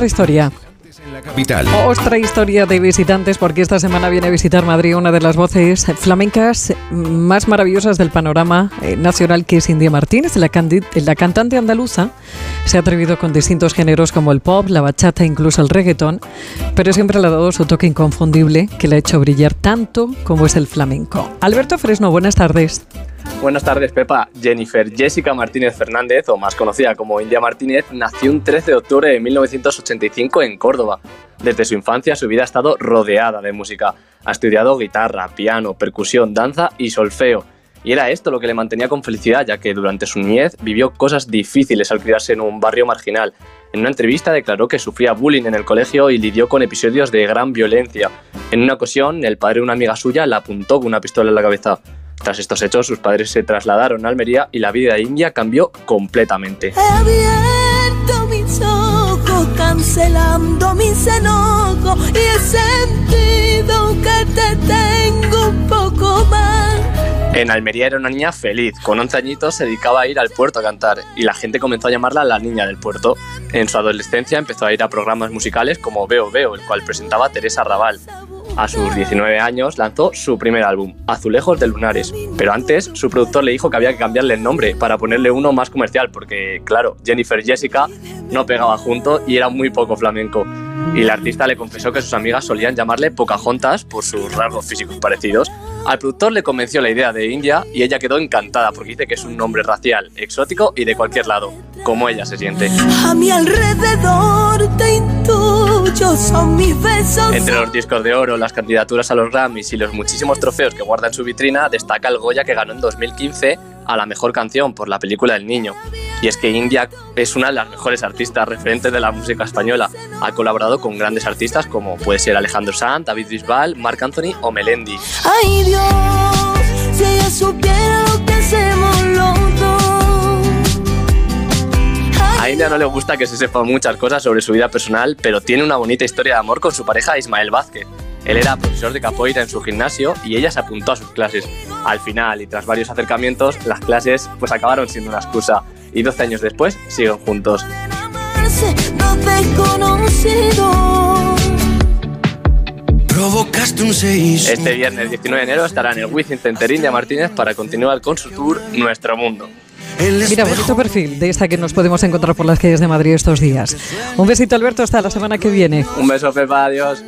otra historia. Capital. Otra historia de visitantes porque esta semana viene a visitar Madrid una de las voces flamencas más maravillosas del panorama eh, nacional que es India Martínez, la, la cantante andaluza. Se ha atrevido con distintos géneros como el pop, la bachata, incluso el reggaetón, pero siempre le ha dado su toque inconfundible que le ha hecho brillar tanto como es el flamenco. Alberto Fresno, buenas tardes. Buenas tardes, Pepa. Jennifer Jessica Martínez Fernández, o más conocida como India Martínez, nació un 13 de octubre de 1985 en Córdoba. Desde su infancia su vida ha estado rodeada de música. Ha estudiado guitarra, piano, percusión, danza y solfeo. Y era esto lo que le mantenía con felicidad, ya que durante su niñez vivió cosas difíciles al criarse en un barrio marginal. En una entrevista declaró que sufría bullying en el colegio y lidió con episodios de gran violencia. En una ocasión, el padre de una amiga suya la apuntó con una pistola en la cabeza. Tras estos hechos, sus padres se trasladaron a Almería y la vida de India cambió completamente. He abierto mis ojos, cancelando mis enojos y he sentido que te tengo un poco más. En Almería era una niña feliz. Con 11 añitos se dedicaba a ir al puerto a cantar y la gente comenzó a llamarla la niña del puerto. En su adolescencia empezó a ir a programas musicales como Veo Veo, el cual presentaba Teresa Raval. A sus 19 años lanzó su primer álbum, Azulejos de Lunares, pero antes su productor le dijo que había que cambiarle el nombre para ponerle uno más comercial, porque claro, Jennifer Jessica no pegaba junto y era muy poco flamenco. Y el artista le confesó que sus amigas solían llamarle Pocahontas por sus rasgos físicos parecidos. Al productor le convenció la idea de India y ella quedó encantada porque dice que es un nombre racial, exótico y de cualquier lado, como ella se siente. A mi alrededor intuyo, son mis besos. Entre los discos de oro, las candidaturas a los Grammys y los muchísimos trofeos que guarda en su vitrina, destaca el Goya que ganó en 2015 a la mejor canción por la película El Niño. Y es que India es una de las mejores artistas referentes de la música española. Ha colaborado con grandes artistas como puede ser Alejandro Sanz, David Bisbal, Marc Anthony o Melendi. Ay Dios, si ella supiera lo que hacemos los dos. India no le gusta que se sepa muchas cosas sobre su vida personal, pero tiene una bonita historia de amor con su pareja Ismael Vázquez. Él era profesor de capoeira en su gimnasio y ella se apuntó a sus clases. Al final, y tras varios acercamientos, las clases pues acabaron siendo una excusa y 12 años después siguen juntos. Este viernes 19 de enero estará en el Wizzing Center India Martínez para continuar con su tour Nuestro Mundo. Mira, bonito perfil de esta que nos podemos encontrar por las calles de Madrid estos días. Un besito, Alberto, hasta la semana que viene. Un beso, Pepa, adiós.